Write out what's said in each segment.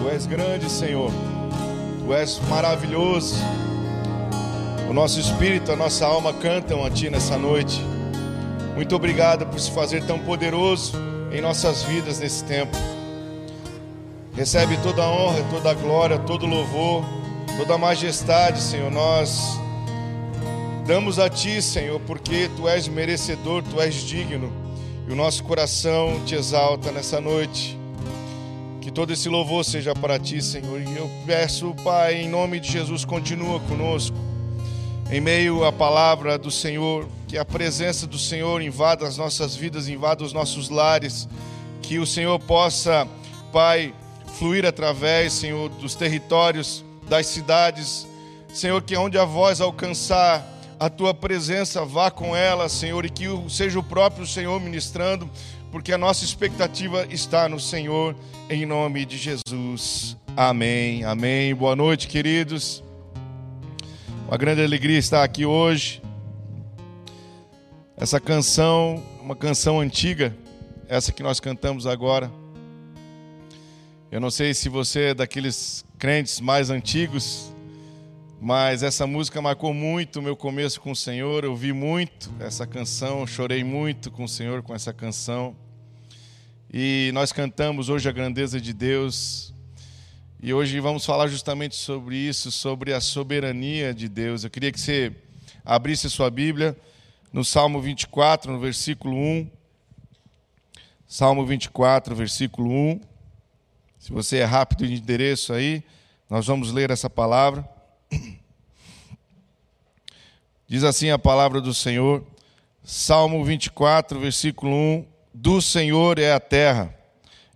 Tu és grande, Senhor. Tu és maravilhoso. O nosso espírito, a nossa alma cantam a Ti nessa noite. Muito obrigado por se fazer tão poderoso em nossas vidas nesse tempo. Recebe toda a honra, toda a glória, todo o louvor, toda a majestade, Senhor. Nós damos a Ti, Senhor, porque Tu és merecedor, Tu és digno. E o nosso coração te exalta nessa noite. Que todo esse louvor seja para Ti, Senhor. E eu peço, Pai, em nome de Jesus, continua conosco. Em meio à palavra do Senhor, que a presença do Senhor invada as nossas vidas, invada os nossos lares, que o Senhor possa, Pai, fluir através, Senhor, dos territórios, das cidades, Senhor, que onde a voz alcançar, a tua presença vá com ela, Senhor, e que seja o próprio Senhor ministrando, porque a nossa expectativa está no Senhor, em nome de Jesus. Amém, amém. Boa noite, queridos. Uma grande alegria estar aqui hoje. Essa canção, uma canção antiga, essa que nós cantamos agora. Eu não sei se você é daqueles crentes mais antigos, mas essa música marcou muito o meu começo com o Senhor. Eu vi muito essa canção, chorei muito com o Senhor com essa canção. E nós cantamos hoje a grandeza de Deus, e hoje vamos falar justamente sobre isso, sobre a soberania de Deus. Eu queria que você abrisse sua Bíblia no Salmo 24, no versículo 1. Salmo 24, versículo 1. Se você é rápido de endereço aí, nós vamos ler essa palavra. Diz assim a palavra do Senhor, Salmo 24, versículo 1: Do Senhor é a terra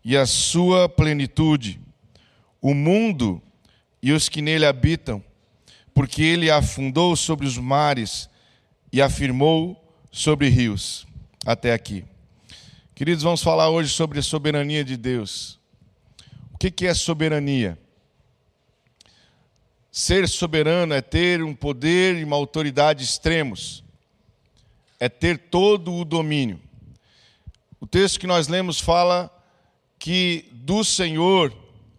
e a sua plenitude o mundo e os que nele habitam, porque ele afundou sobre os mares e afirmou sobre rios. Até aqui. Queridos, vamos falar hoje sobre a soberania de Deus. O que é soberania? Ser soberano é ter um poder e uma autoridade extremos, é ter todo o domínio. O texto que nós lemos fala que do Senhor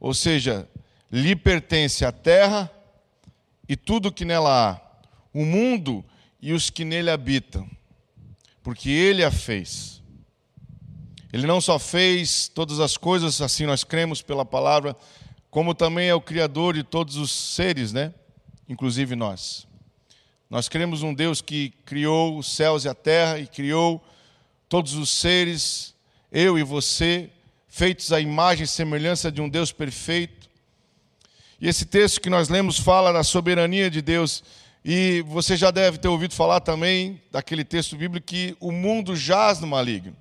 ou seja, lhe pertence a terra e tudo que nela há, o mundo e os que nele habitam, porque ele a fez. Ele não só fez todas as coisas, assim nós cremos pela palavra, como também é o Criador de todos os seres, né? Inclusive nós. Nós cremos um Deus que criou os céus e a terra e criou todos os seres, eu e você, feitos à imagem e semelhança de um Deus perfeito. E esse texto que nós lemos fala da soberania de Deus. E você já deve ter ouvido falar também daquele texto bíblico que o mundo jaz no maligno.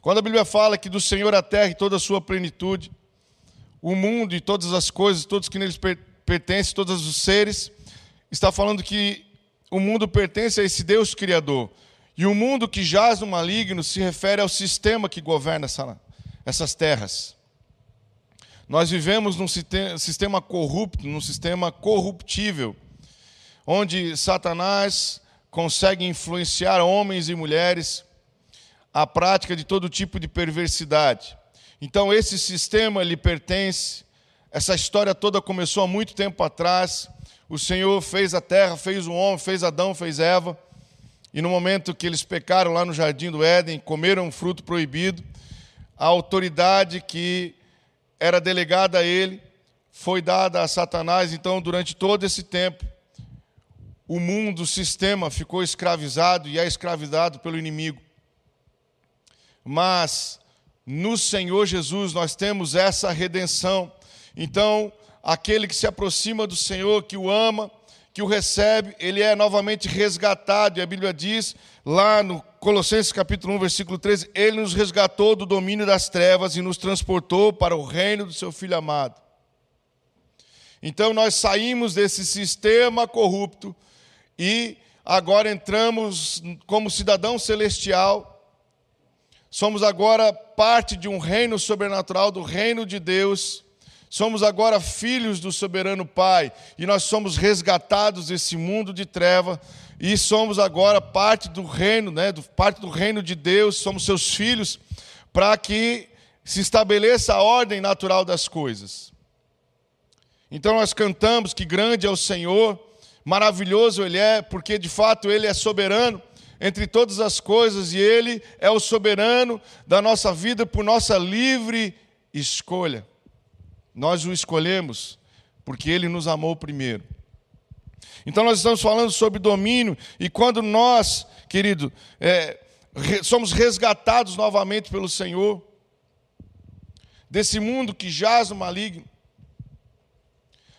Quando a Bíblia fala que do Senhor a terra e toda a sua plenitude, o mundo e todas as coisas, todos que neles pertencem, todos os seres, está falando que o mundo pertence a esse Deus Criador. E o mundo que jaz no maligno se refere ao sistema que governa essa, essas terras. Nós vivemos num sistema corrupto, num sistema corruptível, onde Satanás consegue influenciar homens e mulheres à prática de todo tipo de perversidade. Então, esse sistema lhe pertence, essa história toda começou há muito tempo atrás. O Senhor fez a terra, fez o homem, fez Adão, fez Eva. E no momento que eles pecaram lá no jardim do Éden, comeram um fruto proibido, a autoridade que era delegada a ele foi dada a Satanás. Então, durante todo esse tempo, o mundo, o sistema ficou escravizado e é escravizado pelo inimigo. Mas no Senhor Jesus nós temos essa redenção. Então, aquele que se aproxima do Senhor, que o ama, que o recebe, ele é novamente resgatado, e a Bíblia diz, lá no Colossenses capítulo 1, versículo 13, ele nos resgatou do domínio das trevas e nos transportou para o reino do seu Filho amado. Então nós saímos desse sistema corrupto e agora entramos como cidadão celestial, somos agora parte de um reino sobrenatural, do reino de Deus, Somos agora filhos do soberano Pai. E nós somos resgatados desse mundo de treva. E somos agora parte do reino, né, parte do reino de Deus, somos seus filhos, para que se estabeleça a ordem natural das coisas. Então nós cantamos que grande é o Senhor, maravilhoso Ele é, porque de fato Ele é soberano entre todas as coisas e Ele é o soberano da nossa vida por nossa livre escolha. Nós o escolhemos porque Ele nos amou primeiro. Então nós estamos falando sobre domínio, e quando nós, querido, é, somos resgatados novamente pelo Senhor, desse mundo que jaz no maligno,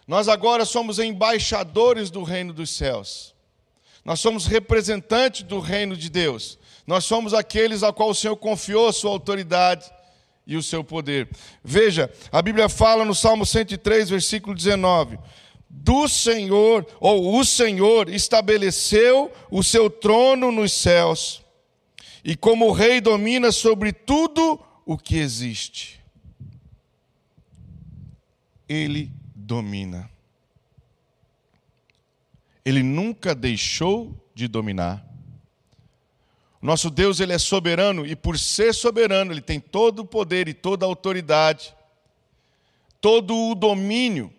nós agora somos embaixadores do reino dos céus. Nós somos representantes do reino de Deus. Nós somos aqueles a qual o Senhor confiou a sua autoridade e o seu poder. Veja, a Bíblia fala no Salmo 103, versículo 19: Do Senhor, ou o Senhor estabeleceu o seu trono nos céus, e como rei domina sobre tudo o que existe. Ele domina. Ele nunca deixou de dominar. Nosso Deus, ele é soberano e por ser soberano, ele tem todo o poder e toda a autoridade, todo o domínio.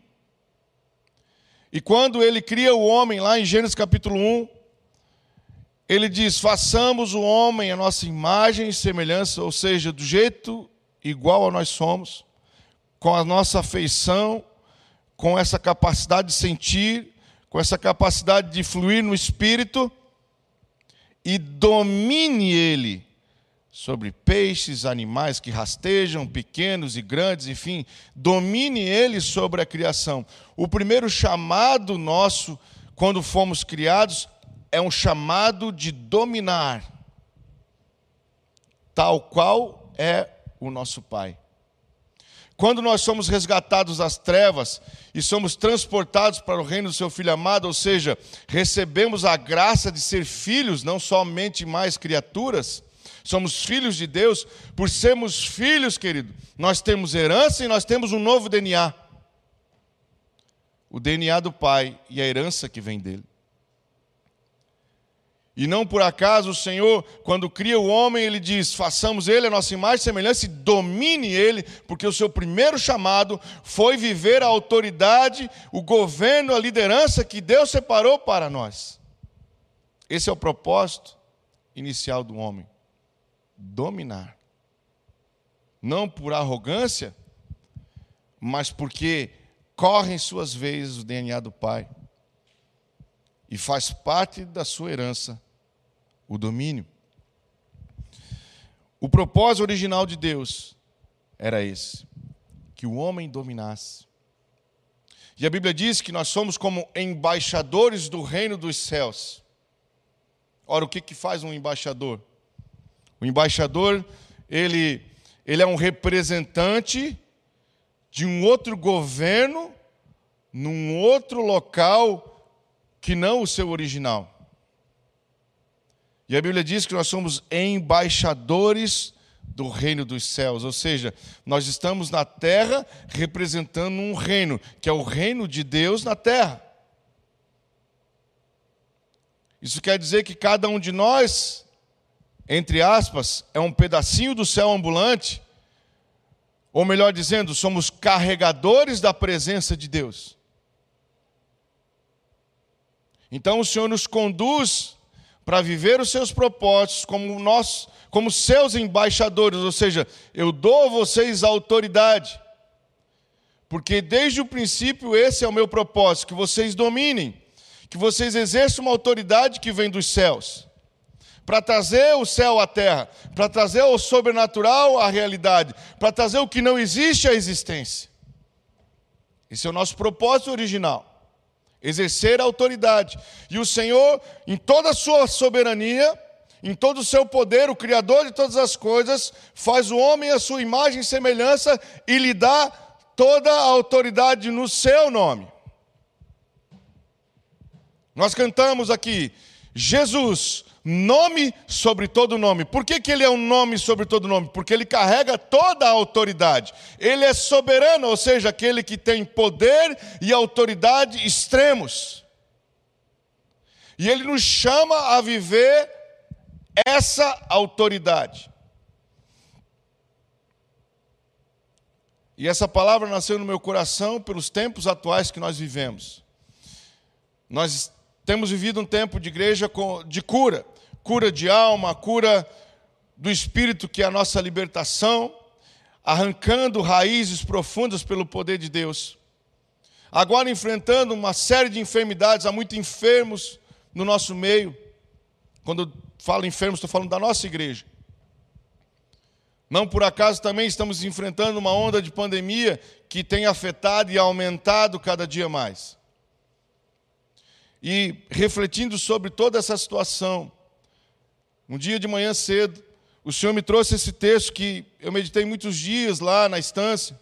E quando ele cria o homem lá em Gênesis capítulo 1, ele diz: "Façamos o homem a nossa imagem e semelhança, ou seja, do jeito igual a nós somos, com a nossa afeição, com essa capacidade de sentir, com essa capacidade de fluir no espírito, e domine ele sobre peixes, animais que rastejam, pequenos e grandes, enfim, domine ele sobre a criação. O primeiro chamado nosso, quando fomos criados, é um chamado de dominar, tal qual é o nosso Pai. Quando nós somos resgatados das trevas e somos transportados para o reino do seu Filho amado, ou seja, recebemos a graça de ser filhos, não somente mais criaturas, somos filhos de Deus, por sermos filhos, querido, nós temos herança e nós temos um novo DNA. O DNA do Pai e a herança que vem dele. E não por acaso o Senhor, quando cria o homem, ele diz: façamos ele a nossa imagem e semelhança e domine ele, porque o seu primeiro chamado foi viver a autoridade, o governo, a liderança que Deus separou para nós. Esse é o propósito inicial do homem: dominar. Não por arrogância, mas porque corre em suas veias o DNA do Pai e faz parte da sua herança o domínio. O propósito original de Deus era esse: que o homem dominasse. E a Bíblia diz que nós somos como embaixadores do reino dos céus. Ora, o que, que faz um embaixador? O embaixador, ele, ele é um representante de um outro governo num outro local que não o seu original. E a Bíblia diz que nós somos embaixadores do reino dos céus, ou seja, nós estamos na terra representando um reino, que é o reino de Deus na terra. Isso quer dizer que cada um de nós, entre aspas, é um pedacinho do céu ambulante, ou melhor dizendo, somos carregadores da presença de Deus. Então o Senhor nos conduz para viver os seus propósitos como nós, como seus embaixadores, ou seja, eu dou a vocês a autoridade. Porque desde o princípio esse é o meu propósito, que vocês dominem, que vocês exerçam uma autoridade que vem dos céus, para trazer o céu à terra, para trazer o sobrenatural à realidade, para trazer o que não existe à existência. Esse é o nosso propósito original exercer a autoridade. E o Senhor, em toda a sua soberania, em todo o seu poder, o Criador de todas as coisas, faz o homem a sua imagem e semelhança e lhe dá toda a autoridade no seu nome. Nós cantamos aqui, Jesus, nome sobre todo nome. Por que, que ele é um nome sobre todo nome? Porque ele carrega toda a autoridade. Ele é soberano, ou seja, aquele que tem poder e autoridade extremos. E ele nos chama a viver essa autoridade. E essa palavra nasceu no meu coração pelos tempos atuais que nós vivemos. Nós temos vivido um tempo de igreja de cura, cura de alma, cura do espírito, que é a nossa libertação, arrancando raízes profundas pelo poder de Deus. Agora enfrentando uma série de enfermidades, há muitos enfermos no nosso meio. Quando falo enfermos, estou falando da nossa igreja. Não por acaso também estamos enfrentando uma onda de pandemia que tem afetado e aumentado cada dia mais. E refletindo sobre toda essa situação, um dia de manhã cedo, o Senhor me trouxe esse texto que eu meditei muitos dias lá na estância.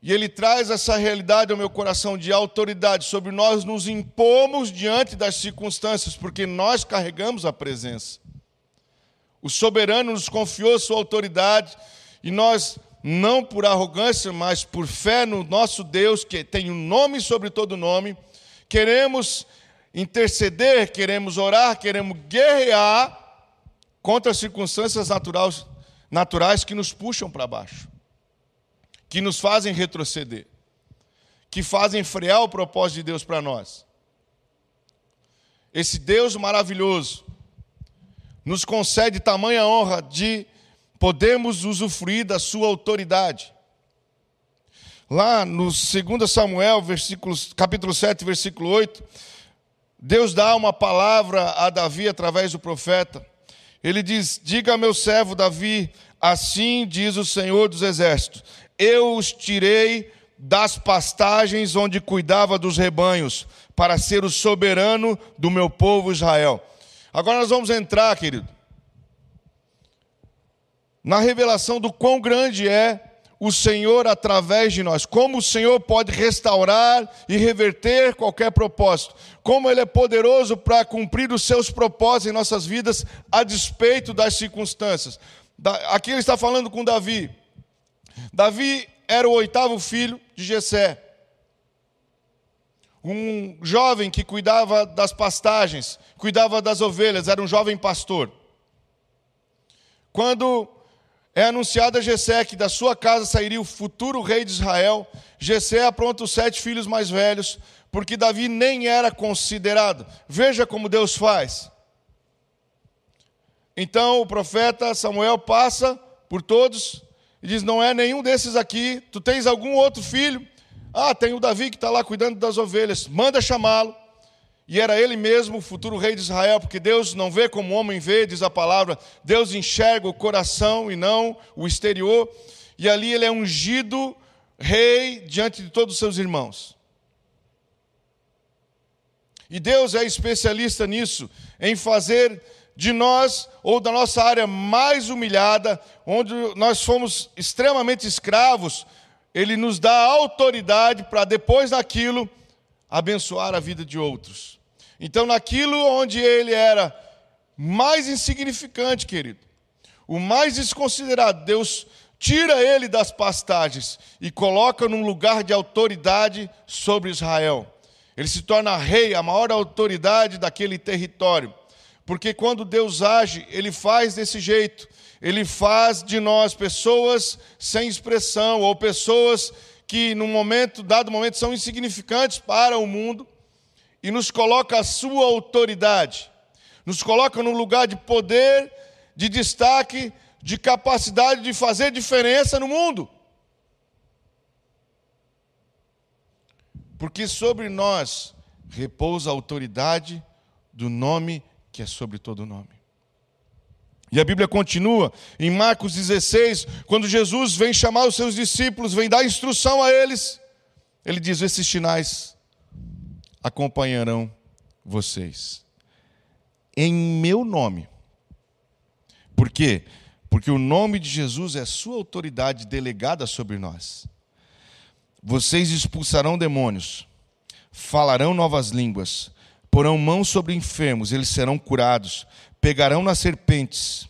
E ele traz essa realidade ao meu coração de autoridade sobre nós nos impomos diante das circunstâncias, porque nós carregamos a presença. O soberano nos confiou sua autoridade e nós, não por arrogância, mas por fé no nosso Deus, que tem um nome sobre todo nome, queremos interceder, queremos orar, queremos guerrear contra as circunstâncias naturais, naturais que nos puxam para baixo, que nos fazem retroceder, que fazem frear o propósito de Deus para nós. Esse Deus maravilhoso nos concede tamanha honra de podermos usufruir da sua autoridade. Lá no 2 Samuel, capítulo 7, versículo 8, Deus dá uma palavra a Davi através do profeta. Ele diz: Diga a meu servo Davi, assim diz o Senhor dos Exércitos: Eu os tirei das pastagens onde cuidava dos rebanhos, para ser o soberano do meu povo Israel. Agora nós vamos entrar, querido, na revelação do quão grande é o Senhor através de nós, como o Senhor pode restaurar e reverter qualquer propósito, como Ele é poderoso para cumprir os seus propósitos em nossas vidas, a despeito das circunstâncias. Aqui ele está falando com Davi. Davi era o oitavo filho de Jessé, um jovem que cuidava das pastagens, cuidava das ovelhas, era um jovem pastor. Quando é anunciado a Jessé que da sua casa sairia o futuro rei de Israel. Jessé apronta os sete filhos mais velhos, porque Davi nem era considerado. Veja como Deus faz. Então o profeta Samuel passa por todos e diz: Não é nenhum desses aqui. Tu tens algum outro filho? Ah, tem o Davi que está lá cuidando das ovelhas. Manda chamá-lo e era ele mesmo o futuro rei de Israel, porque Deus não vê como o homem vê, diz a palavra, Deus enxerga o coração e não o exterior, e ali ele é ungido rei diante de todos os seus irmãos. E Deus é especialista nisso, em fazer de nós, ou da nossa área mais humilhada, onde nós fomos extremamente escravos, Ele nos dá autoridade para depois daquilo abençoar a vida de outros. Então, naquilo onde ele era mais insignificante, querido, o mais desconsiderado, Deus tira ele das pastagens e coloca num lugar de autoridade sobre Israel. Ele se torna rei, a maior autoridade daquele território. Porque quando Deus age, ele faz desse jeito. Ele faz de nós pessoas sem expressão ou pessoas que num momento dado momento são insignificantes para o mundo e nos coloca a sua autoridade, nos coloca num lugar de poder, de destaque, de capacidade de fazer diferença no mundo. Porque sobre nós repousa a autoridade do nome que é sobre todo nome. E a Bíblia continua em Marcos 16, quando Jesus vem chamar os seus discípulos, vem dar instrução a eles, ele diz: Esses sinais acompanharão vocês. Em meu nome. Por quê? Porque o nome de Jesus é sua autoridade delegada sobre nós. Vocês expulsarão demônios, falarão novas línguas, porão mãos sobre enfermos, eles serão curados, pegarão nas serpentes,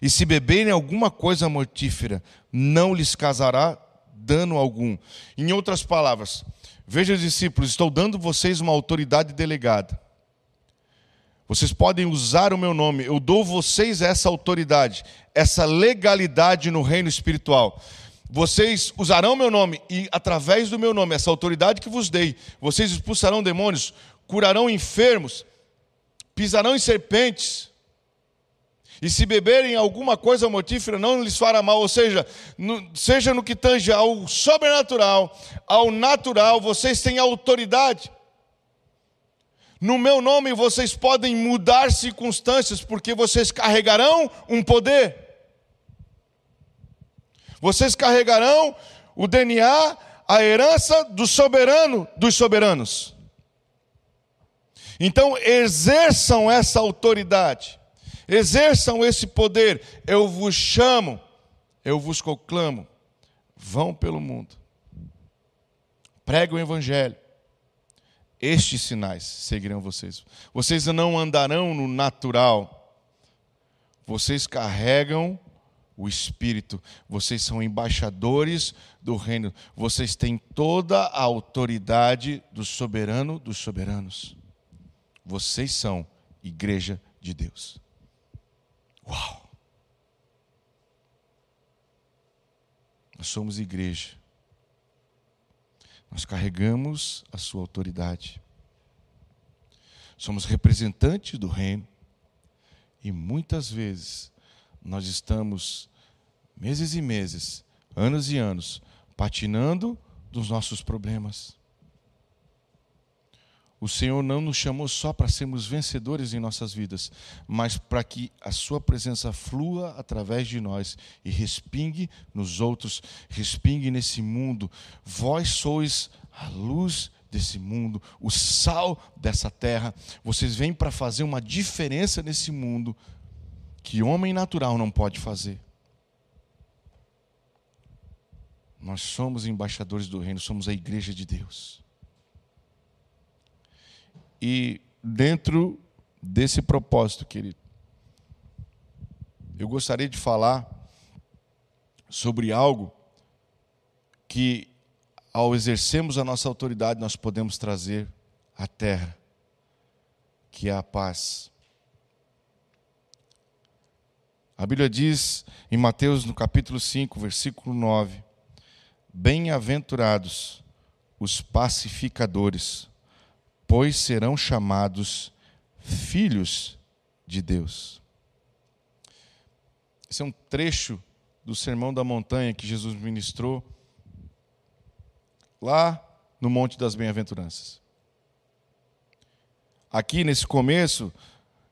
e se beberem alguma coisa mortífera, não lhes causará dano algum. Em outras palavras, Veja, discípulos, estou dando vocês uma autoridade delegada. Vocês podem usar o meu nome, eu dou vocês essa autoridade, essa legalidade no reino espiritual. Vocês usarão meu nome e através do meu nome, essa autoridade que vos dei, vocês expulsarão demônios, curarão enfermos, pisarão em serpentes. E se beberem alguma coisa mortífera, não lhes fará mal. Ou seja, no, seja no que tange ao sobrenatural, ao natural, vocês têm autoridade. No meu nome vocês podem mudar circunstâncias, porque vocês carregarão um poder. Vocês carregarão o DNA, a herança do soberano dos soberanos. Então, exerçam essa autoridade, exerçam esse poder. Eu vos chamo, eu vos proclamo. Vão pelo mundo, pregue o Evangelho. Estes sinais seguirão vocês. Vocês não andarão no natural, vocês carregam o Espírito. Vocês são embaixadores do reino. Vocês têm toda a autoridade do soberano dos soberanos. Vocês são igreja de Deus. Uau! Nós somos igreja. Nós carregamos a sua autoridade. Somos representantes do reino. E muitas vezes nós estamos meses e meses, anos e anos, patinando dos nossos problemas. O Senhor não nos chamou só para sermos vencedores em nossas vidas, mas para que a Sua presença flua através de nós e respingue nos outros, respingue nesse mundo. Vós sois a luz desse mundo, o sal dessa terra. Vocês vêm para fazer uma diferença nesse mundo que homem natural não pode fazer. Nós somos embaixadores do reino, somos a igreja de Deus. E dentro desse propósito, querido, eu gostaria de falar sobre algo que, ao exercermos a nossa autoridade, nós podemos trazer à terra, que é a paz. A Bíblia diz em Mateus, no capítulo 5, versículo 9: Bem-aventurados os pacificadores, pois serão chamados filhos de Deus. Esse é um trecho do Sermão da Montanha que Jesus ministrou lá no Monte das Bem-aventuranças. Aqui nesse começo,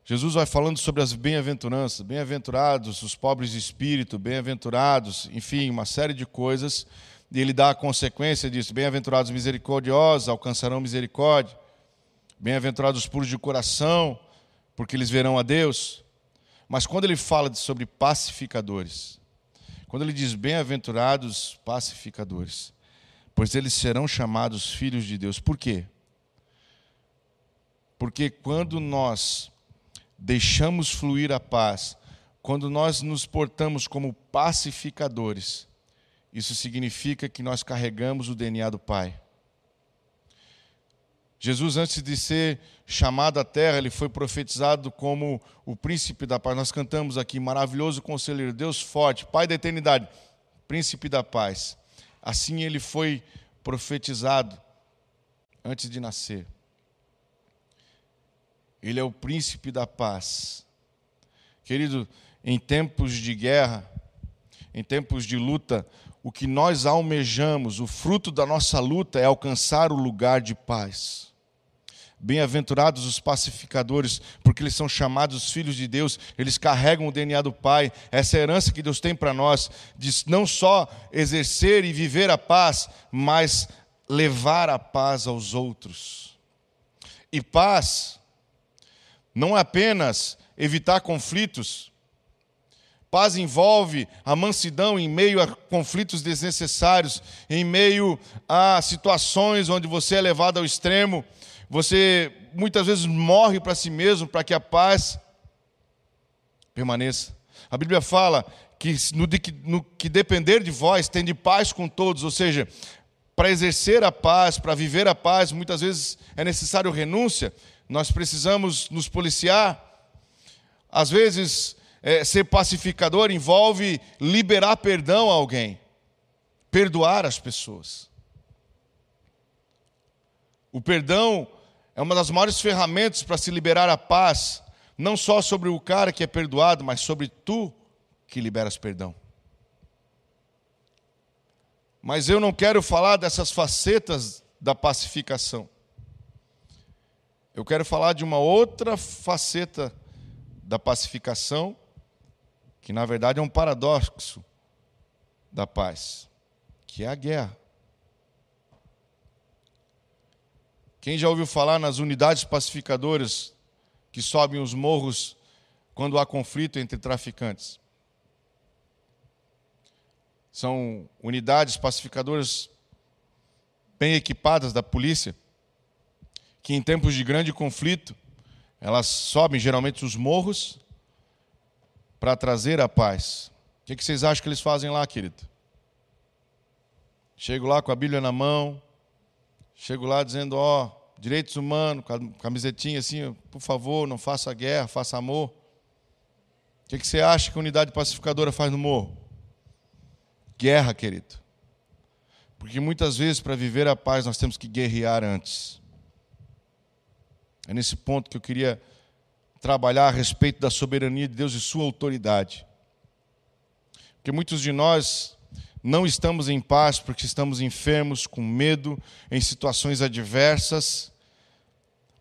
Jesus vai falando sobre as bem-aventuranças, bem-aventurados os pobres de espírito, bem-aventurados, enfim, uma série de coisas, e ele dá a consequência disso: bem-aventurados misericordiosos, alcançarão misericórdia, bem-aventurados os puros de coração, porque eles verão a Deus. Mas quando ele fala sobre pacificadores, quando ele diz bem-aventurados pacificadores, pois eles serão chamados filhos de Deus. Por quê? Porque quando nós deixamos fluir a paz, quando nós nos portamos como pacificadores, isso significa que nós carregamos o DNA do Pai. Jesus, antes de ser chamado à terra, ele foi profetizado como o príncipe da paz. Nós cantamos aqui, maravilhoso conselheiro, Deus forte, Pai da eternidade, príncipe da paz. Assim ele foi profetizado antes de nascer. Ele é o príncipe da paz. Querido, em tempos de guerra, em tempos de luta, o que nós almejamos, o fruto da nossa luta é alcançar o lugar de paz. Bem-aventurados os pacificadores, porque eles são chamados filhos de Deus, eles carregam o DNA do Pai, essa herança que Deus tem para nós, de não só exercer e viver a paz, mas levar a paz aos outros. E paz não é apenas evitar conflitos. Paz envolve a mansidão em meio a conflitos desnecessários, em meio a situações onde você é levado ao extremo, você muitas vezes morre para si mesmo para que a paz permaneça. A Bíblia fala que no, no que depender de vós, tem de paz com todos, ou seja, para exercer a paz, para viver a paz, muitas vezes é necessário renúncia, nós precisamos nos policiar. Às vezes, é, ser pacificador envolve liberar perdão a alguém. perdoar as pessoas. O perdão é uma das maiores ferramentas para se liberar a paz, não só sobre o cara que é perdoado, mas sobre tu que liberas perdão. Mas eu não quero falar dessas facetas da pacificação. Eu quero falar de uma outra faceta da pacificação, que na verdade é um paradoxo da paz, que é a guerra. Quem já ouviu falar nas unidades pacificadoras que sobem os morros quando há conflito entre traficantes? São unidades pacificadoras bem equipadas da polícia, que em tempos de grande conflito, elas sobem geralmente os morros para trazer a paz. O que vocês acham que eles fazem lá, querido? Chego lá com a Bíblia na mão, chego lá dizendo, ó, oh, direitos humanos, camisetinha assim, por favor, não faça guerra, faça amor. O que você acha que a unidade pacificadora faz no morro? Guerra, querido. Porque muitas vezes, para viver a paz, nós temos que guerrear antes. É nesse ponto que eu queria trabalhar a respeito da soberania de Deus e sua autoridade. Porque muitos de nós não estamos em paz porque estamos enfermos, com medo, em situações adversas.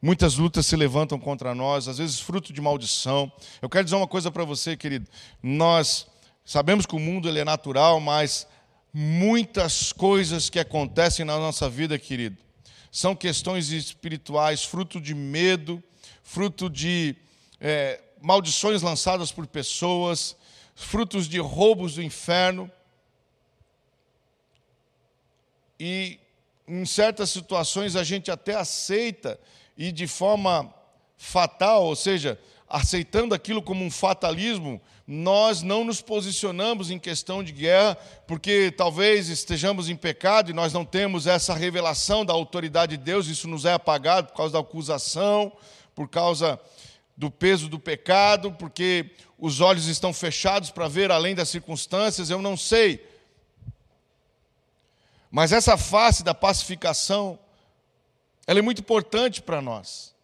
Muitas lutas se levantam contra nós, às vezes fruto de maldição. Eu quero dizer uma coisa para você, querido. Nós sabemos que o mundo ele é natural, mas muitas coisas que acontecem na nossa vida, querido, são questões espirituais, fruto de medo, fruto de é, maldições lançadas por pessoas, frutos de roubos do inferno. E em certas situações a gente até aceita e de forma fatal, ou seja, aceitando aquilo como um fatalismo, nós não nos posicionamos em questão de guerra, porque talvez estejamos em pecado e nós não temos essa revelação da autoridade de Deus, isso nos é apagado por causa da acusação, por causa do peso do pecado, porque os olhos estão fechados para ver além das circunstâncias, eu não sei. Mas essa face da pacificação, ela é muito importante para nós.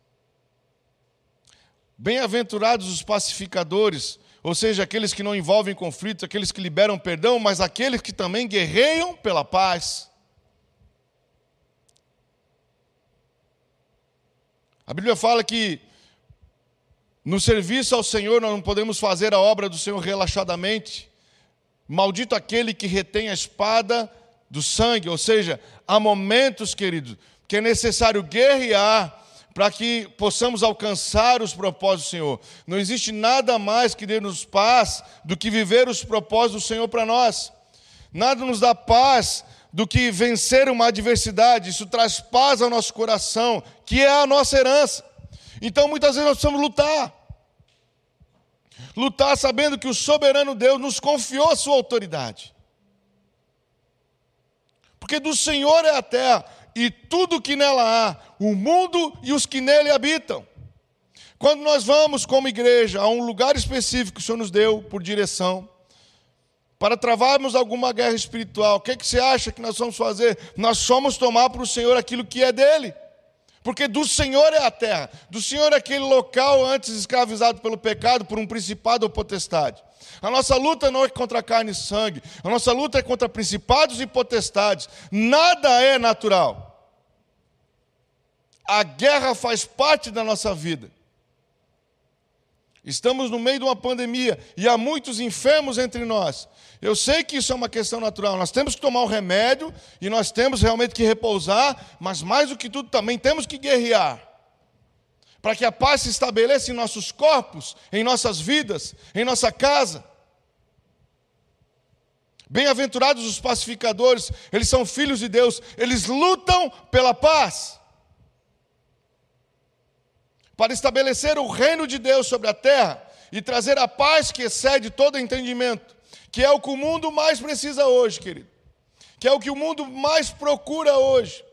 Bem-aventurados os pacificadores, ou seja, aqueles que não envolvem conflitos, aqueles que liberam perdão, mas aqueles que também guerreiam pela paz. A Bíblia fala que no serviço ao Senhor nós não podemos fazer a obra do Senhor relaxadamente. Maldito aquele que retém a espada do sangue, ou seja, há momentos, queridos, que é necessário guerrear para que possamos alcançar os propósitos do Senhor. Não existe nada mais que dê-nos paz do que viver os propósitos do Senhor para nós. Nada nos dá paz do que vencer uma adversidade. Isso traz paz ao nosso coração, que é a nossa herança. Então, muitas vezes nós precisamos lutar. Lutar sabendo que o soberano Deus nos confiou a sua autoridade. Porque do Senhor é a terra e tudo que nela há, o mundo e os que nele habitam. Quando nós vamos como igreja a um lugar específico que o Senhor nos deu por direção, para travarmos alguma guerra espiritual, o que, é que você acha que nós vamos fazer? Nós vamos tomar para o Senhor aquilo que é dele. Porque do Senhor é a terra, do Senhor é aquele local antes escravizado pelo pecado, por um principado ou potestade. A nossa luta não é contra carne e sangue, a nossa luta é contra principados e potestades. Nada é natural. A guerra faz parte da nossa vida. Estamos no meio de uma pandemia e há muitos enfermos entre nós. Eu sei que isso é uma questão natural. Nós temos que tomar o remédio e nós temos realmente que repousar, mas mais do que tudo também temos que guerrear. Para que a paz se estabeleça em nossos corpos, em nossas vidas, em nossa casa. Bem-aventurados os pacificadores, eles são filhos de Deus, eles lutam pela paz para estabelecer o reino de Deus sobre a terra e trazer a paz que excede todo entendimento, que é o que o mundo mais precisa hoje, querido, que é o que o mundo mais procura hoje.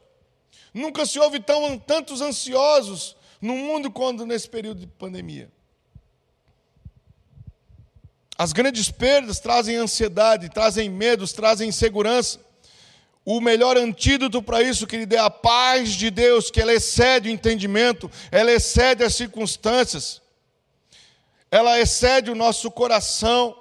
Nunca se houve tão, tantos ansiosos no mundo quanto nesse período de pandemia. As grandes perdas trazem ansiedade, trazem medos, trazem insegurança. O melhor antídoto para isso, querido, é a paz de Deus, que ela excede o entendimento, ela excede as circunstâncias, ela excede o nosso coração.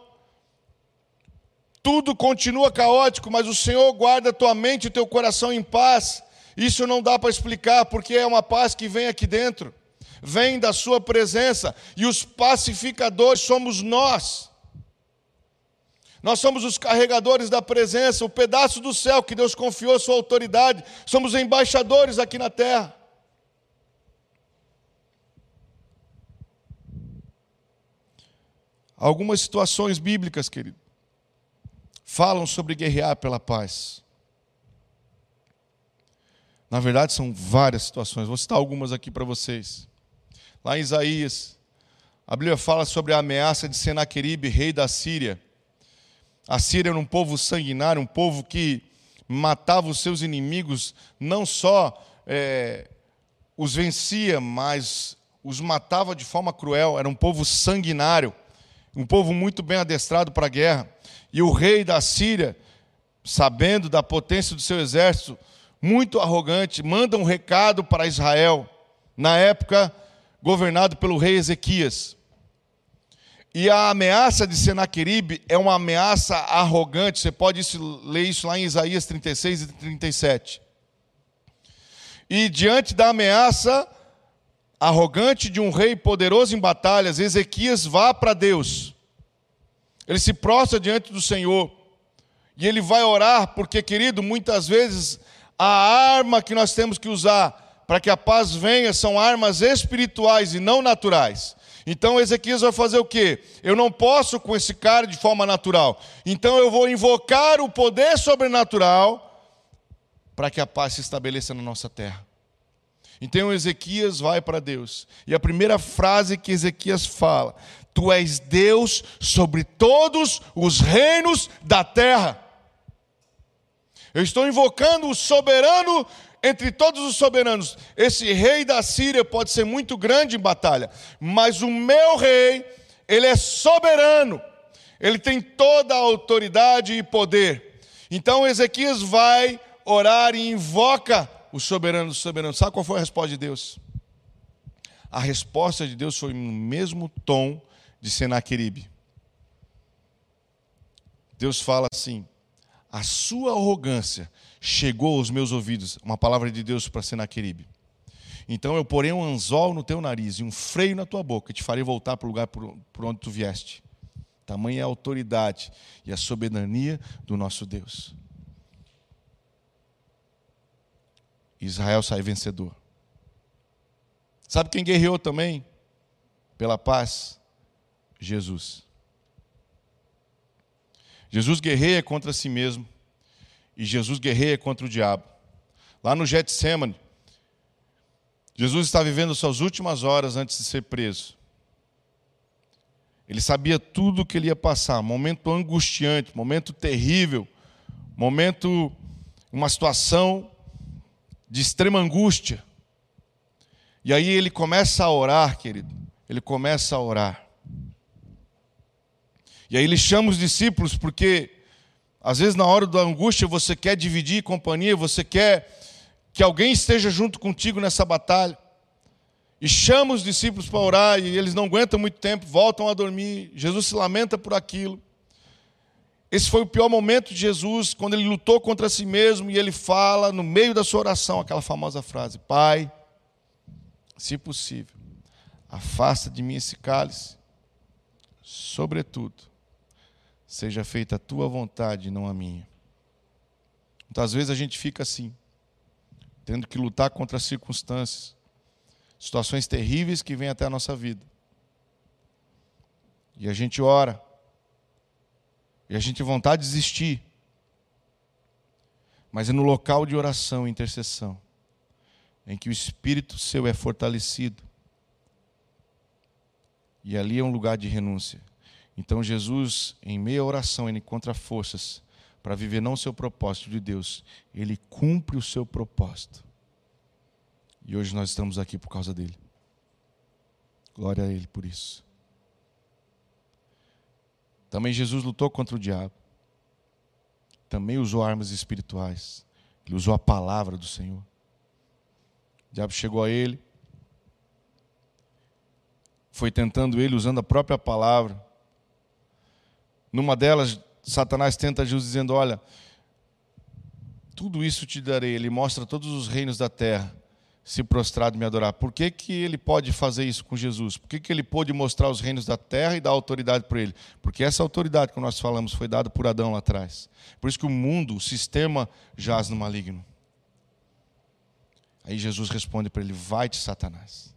Tudo continua caótico, mas o Senhor guarda tua mente e teu coração em paz. Isso não dá para explicar, porque é uma paz que vem aqui dentro, vem da Sua presença, e os pacificadores somos nós. Nós somos os carregadores da presença, o pedaço do céu que Deus confiou sua autoridade. Somos embaixadores aqui na terra. Algumas situações bíblicas, querido, falam sobre guerrear pela paz. Na verdade, são várias situações. Vou citar algumas aqui para vocês. Lá em Isaías, a Bíblia fala sobre a ameaça de Senaqueribe, rei da Síria a Síria era um povo sanguinário, um povo que matava os seus inimigos, não só é, os vencia, mas os matava de forma cruel. Era um povo sanguinário, um povo muito bem adestrado para a guerra. E o rei da Síria, sabendo da potência do seu exército, muito arrogante, manda um recado para Israel, na época governado pelo rei Ezequias. E a ameaça de Senaqueribe é uma ameaça arrogante. Você pode ler isso lá em Isaías 36 e 37. E diante da ameaça arrogante de um rei poderoso em batalhas, Ezequias vá para Deus. Ele se prostra diante do Senhor. E ele vai orar, porque, querido, muitas vezes a arma que nós temos que usar para que a paz venha são armas espirituais e não naturais. Então Ezequias vai fazer o quê? Eu não posso com esse cara de forma natural. Então eu vou invocar o poder sobrenatural para que a paz se estabeleça na nossa terra. Então Ezequias vai para Deus. E a primeira frase que Ezequias fala: Tu és Deus sobre todos os reinos da terra. Eu estou invocando o soberano entre todos os soberanos. Esse rei da Síria pode ser muito grande em batalha, mas o meu rei, ele é soberano. Ele tem toda a autoridade e poder. Então Ezequias vai orar e invoca o soberano dos soberanos. Sabe qual foi a resposta de Deus? A resposta de Deus foi no mesmo tom de Senaqueribe. Deus fala assim: a sua arrogância chegou aos meus ouvidos, uma palavra de Deus para Senaqueribe. Então eu porei um anzol no teu nariz e um freio na tua boca, e te farei voltar para o lugar por, onde tu vieste. Tamanha é a autoridade e a soberania do nosso Deus. Israel sai vencedor. Sabe quem guerreou também pela paz? Jesus. Jesus guerreia contra si mesmo e Jesus guerreia contra o diabo. Lá no Getsemane, Jesus está vivendo suas últimas horas antes de ser preso. Ele sabia tudo o que ele ia passar, momento angustiante, momento terrível, momento, uma situação de extrema angústia. E aí ele começa a orar, querido. Ele começa a orar. E aí ele chama os discípulos porque às vezes, na hora da angústia, você quer dividir companhia, você quer que alguém esteja junto contigo nessa batalha. E chama os discípulos para orar, e eles não aguentam muito tempo, voltam a dormir. Jesus se lamenta por aquilo. Esse foi o pior momento de Jesus, quando ele lutou contra si mesmo e ele fala, no meio da sua oração, aquela famosa frase: Pai, se possível, afasta de mim esse cálice, sobretudo, seja feita a tua vontade, não a minha. Muitas vezes a gente fica assim, tendo que lutar contra as circunstâncias, situações terríveis que vêm até a nossa vida. E a gente ora, e a gente tem vontade de desistir, mas é no local de oração e intercessão, em que o Espírito seu é fortalecido, e ali é um lugar de renúncia. Então Jesus, em meia oração, ele encontra forças para viver não o seu propósito de Deus, ele cumpre o seu propósito. E hoje nós estamos aqui por causa dele. Glória a ele por isso. Também Jesus lutou contra o diabo. Também usou armas espirituais. Ele usou a palavra do Senhor. O diabo chegou a ele, foi tentando ele usando a própria palavra. Numa delas, Satanás tenta Jesus dizendo: Olha, tudo isso te darei. Ele mostra todos os reinos da terra se prostrado e me adorar. Por que, que ele pode fazer isso com Jesus? Por que, que ele pôde mostrar os reinos da terra e dar autoridade para ele? Porque essa autoridade que nós falamos foi dada por Adão lá atrás. Por isso que o mundo, o sistema, jaz no maligno. Aí Jesus responde para ele: Vai-te, Satanás.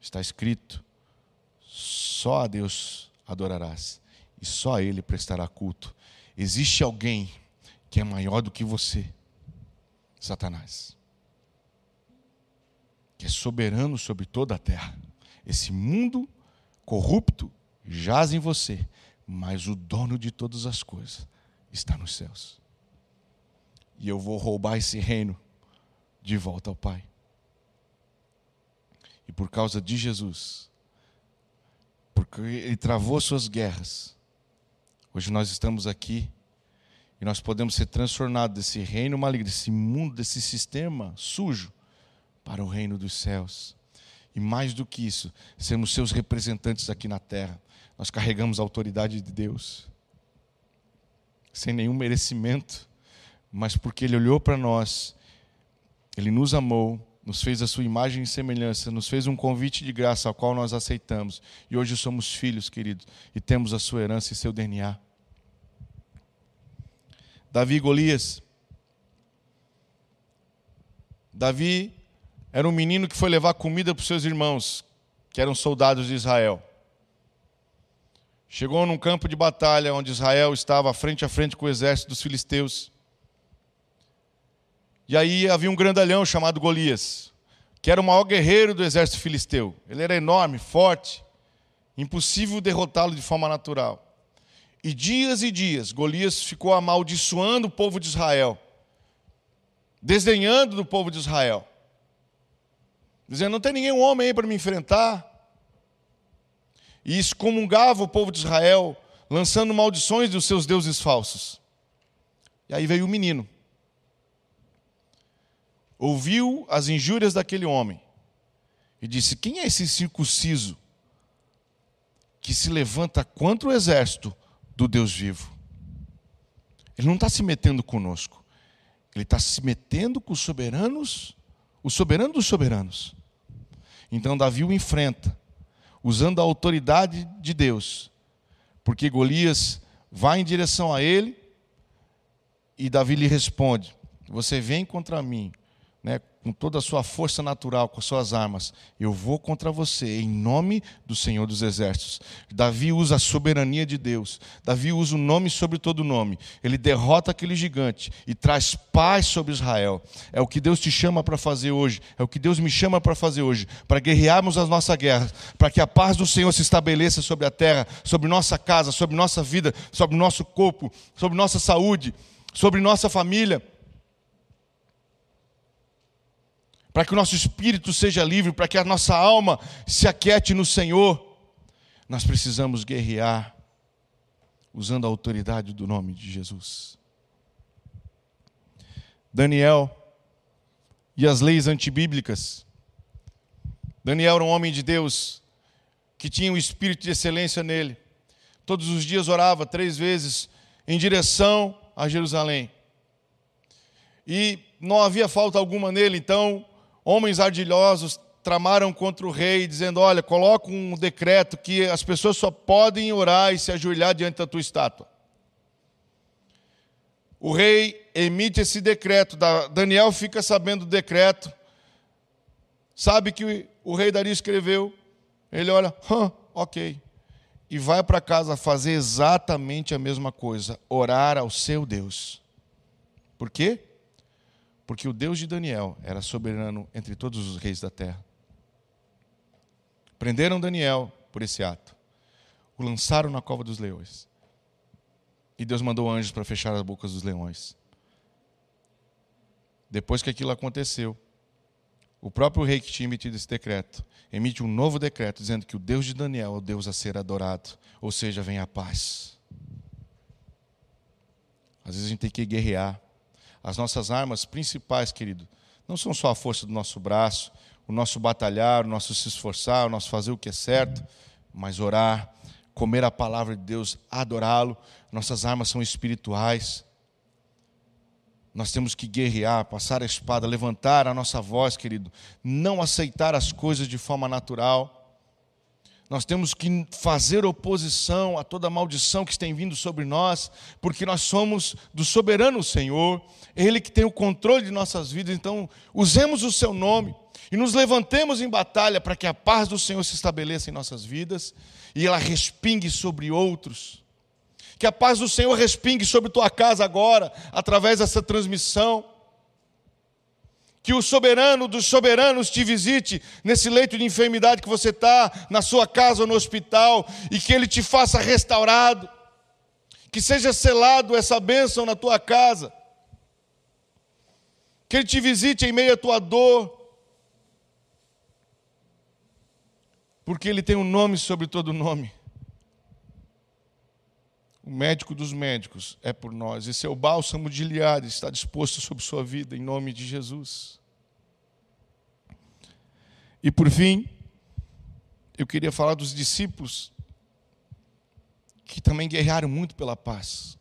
Está escrito: só a Deus adorarás e só a Ele prestará culto. Existe alguém que é maior do que você, Satanás que é soberano sobre toda a terra. Esse mundo corrupto jaz em você, mas o dono de todas as coisas está nos céus. E eu vou roubar esse reino de volta ao Pai. E por causa de Jesus, porque Ele travou suas guerras, hoje nós estamos aqui e nós podemos ser transformados desse reino maligno, desse mundo, desse sistema sujo para o reino dos céus. E mais do que isso, sermos seus representantes aqui na terra. Nós carregamos a autoridade de Deus, sem nenhum merecimento, mas porque Ele olhou para nós, Ele nos amou, nos fez a sua imagem e semelhança, nos fez um convite de graça ao qual nós aceitamos. E hoje somos filhos, queridos, e temos a sua herança e seu DNA. Davi e Golias. Davi era um menino que foi levar comida para os seus irmãos, que eram soldados de Israel. Chegou num campo de batalha onde Israel estava frente a frente com o exército dos filisteus. E aí havia um grandalhão chamado Golias, que era o maior guerreiro do exército filisteu. Ele era enorme, forte, impossível derrotá-lo de forma natural. E dias e dias Golias ficou amaldiçoando o povo de Israel, desdenhando do povo de Israel dizendo: Não tem nenhum homem aí para me enfrentar. E excomungava o povo de Israel, lançando maldições dos seus deuses falsos. E aí veio o menino. Ouviu as injúrias daquele homem e disse: Quem é esse circunciso que se levanta contra o exército do Deus vivo? Ele não está se metendo conosco, ele está se metendo com os soberanos, o soberano dos soberanos. Então Davi o enfrenta, usando a autoridade de Deus, porque Golias vai em direção a ele e Davi lhe responde: Você vem contra mim né, com toda a sua força natural, com as suas armas, eu vou contra você, em nome do Senhor dos Exércitos. Davi usa a soberania de Deus, Davi usa o nome sobre todo nome, ele derrota aquele gigante e traz paz sobre Israel. É o que Deus te chama para fazer hoje, é o que Deus me chama para fazer hoje, para guerrearmos as nossas guerras, para que a paz do Senhor se estabeleça sobre a terra, sobre nossa casa, sobre nossa vida, sobre nosso corpo, sobre nossa saúde, sobre nossa família para que o nosso espírito seja livre, para que a nossa alma se aquiete no Senhor, nós precisamos guerrear usando a autoridade do nome de Jesus. Daniel e as leis antibíblicas. Daniel era um homem de Deus que tinha um espírito de excelência nele. Todos os dias orava três vezes em direção a Jerusalém. E não havia falta alguma nele, então homens ardilhosos tramaram contra o rei, dizendo: Olha, coloca um decreto que as pessoas só podem orar e se ajoelhar diante da tua estátua. O rei emite esse decreto, Daniel fica sabendo do decreto, sabe que o rei Dario escreveu, ele olha, ok, e vai para casa fazer exatamente a mesma coisa, orar ao seu Deus. Por quê? Porque o Deus de Daniel era soberano entre todos os reis da terra. Prenderam Daniel por esse ato. O lançaram na cova dos leões. E Deus mandou anjos para fechar as bocas dos leões. Depois que aquilo aconteceu, o próprio rei que tinha emitido esse decreto emite um novo decreto dizendo que o Deus de Daniel é o Deus a ser adorado, ou seja, vem a paz. Às vezes a gente tem que guerrear As nossas armas principais, querido, não são só a força do nosso braço, o nosso batalhar, o nosso se esforçar, o nosso fazer o que é certo, mas orar, comer a palavra de Deus, adorá-lo. Nossas armas são espirituais. Nós temos que guerrear, passar a espada, levantar a nossa voz, querido, não aceitar as coisas de forma natural. Nós temos que fazer oposição a toda maldição que tem vindo sobre nós, porque nós somos do soberano Senhor, Ele que tem o controle de nossas vidas. Então, usemos o Seu nome e nos levantemos em batalha para que a paz do Senhor se estabeleça em nossas vidas e ela respingue sobre outros. Que a paz do Senhor respingue sobre tua casa agora, através dessa transmissão. Que o soberano dos soberanos te visite nesse leito de enfermidade que você está, na sua casa ou no hospital, e que ele te faça restaurado. Que seja selado essa bênção na tua casa. Que ele te visite em meio à tua dor. Porque ele tem um nome sobre todo nome médico dos médicos é por nós. Esse é o bálsamo de Iliade, está disposto sobre sua vida, em nome de Jesus. E por fim, eu queria falar dos discípulos que também guerrearam muito pela paz.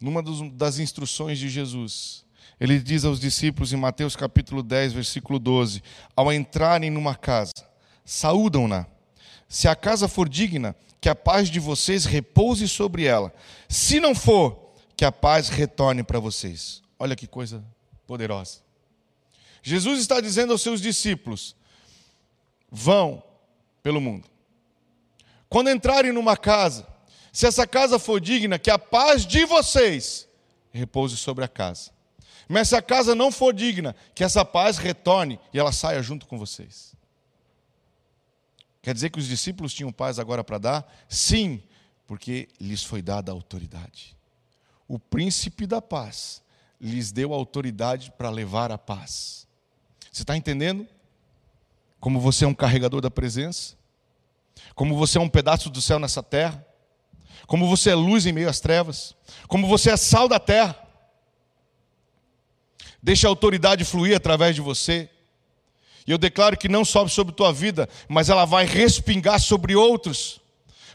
Numa das instruções de Jesus, ele diz aos discípulos em Mateus capítulo 10, versículo 12: Ao entrarem numa casa, saúdam-na. Se a casa for digna, que a paz de vocês repouse sobre ela. Se não for, que a paz retorne para vocês. Olha que coisa poderosa. Jesus está dizendo aos seus discípulos: vão pelo mundo. Quando entrarem numa casa, se essa casa for digna, que a paz de vocês repouse sobre a casa. Mas se a casa não for digna, que essa paz retorne e ela saia junto com vocês. Quer dizer que os discípulos tinham paz agora para dar? Sim, porque lhes foi dada a autoridade. O príncipe da paz lhes deu autoridade para levar a paz. Você está entendendo? Como você é um carregador da presença, como você é um pedaço do céu nessa terra, como você é luz em meio às trevas, como você é sal da terra. Deixa a autoridade fluir através de você. E eu declaro que não sobe sobre tua vida, mas ela vai respingar sobre outros.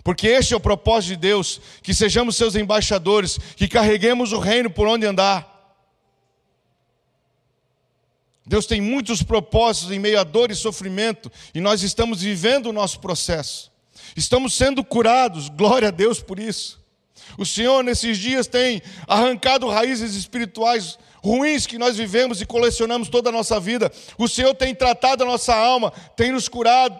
Porque este é o propósito de Deus, que sejamos seus embaixadores, que carreguemos o reino por onde andar. Deus tem muitos propósitos em meio a dor e sofrimento, e nós estamos vivendo o nosso processo. Estamos sendo curados, glória a Deus por isso. O Senhor, nesses dias, tem arrancado raízes espirituais ruins que nós vivemos e colecionamos toda a nossa vida. O Senhor tem tratado a nossa alma, tem nos curado.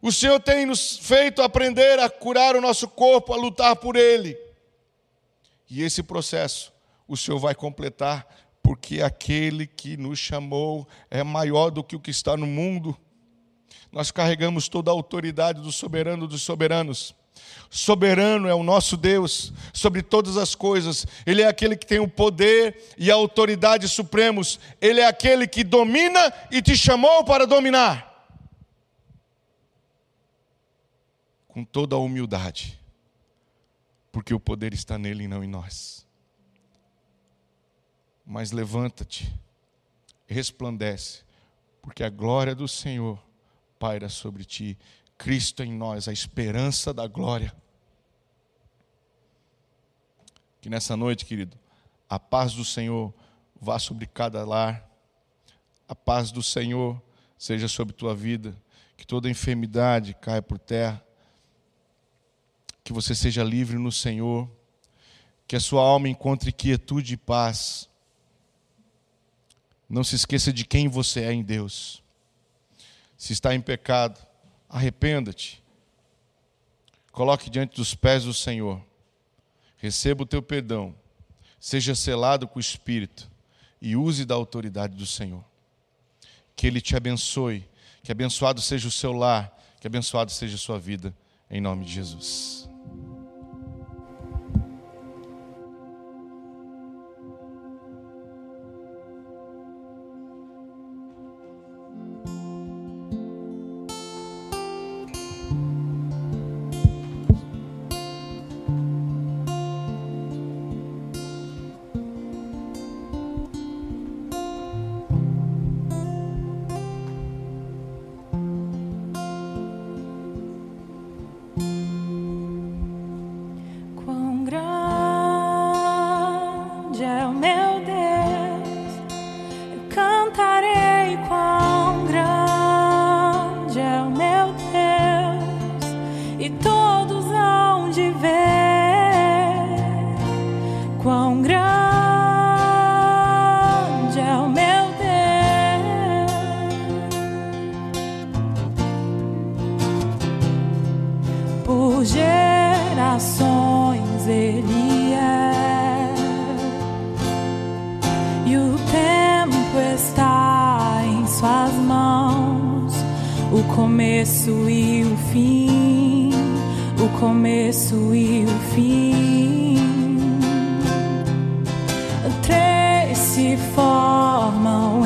O Senhor tem nos feito aprender a curar o nosso corpo, a lutar por Ele. E esse processo o Senhor vai completar, porque aquele que nos chamou é maior do que o que está no mundo. Nós carregamos toda a autoridade do soberano dos soberanos. Soberano é o nosso Deus sobre todas as coisas. Ele é aquele que tem o poder e a autoridade supremos. Ele é aquele que domina e te chamou para dominar. Com toda a humildade, porque o poder está nele e não em nós. Mas levanta-te, resplandece, porque a glória do Senhor paira sobre ti Cristo em nós, a esperança da glória. Que nessa noite, querido, a paz do Senhor vá sobre cada lar, a paz do Senhor seja sobre tua vida, que toda enfermidade caia por terra, que você seja livre no Senhor, que a sua alma encontre quietude e paz. Não se esqueça de quem você é em Deus. Se está em pecado, Arrependa-te. Coloque diante dos pés do Senhor. Receba o teu perdão. Seja selado com o Espírito e use da autoridade do Senhor. Que Ele te abençoe. Que abençoado seja o seu lar. Que abençoado seja a sua vida. Em nome de Jesus. começo e o fim, o começo e o fim. Três se formam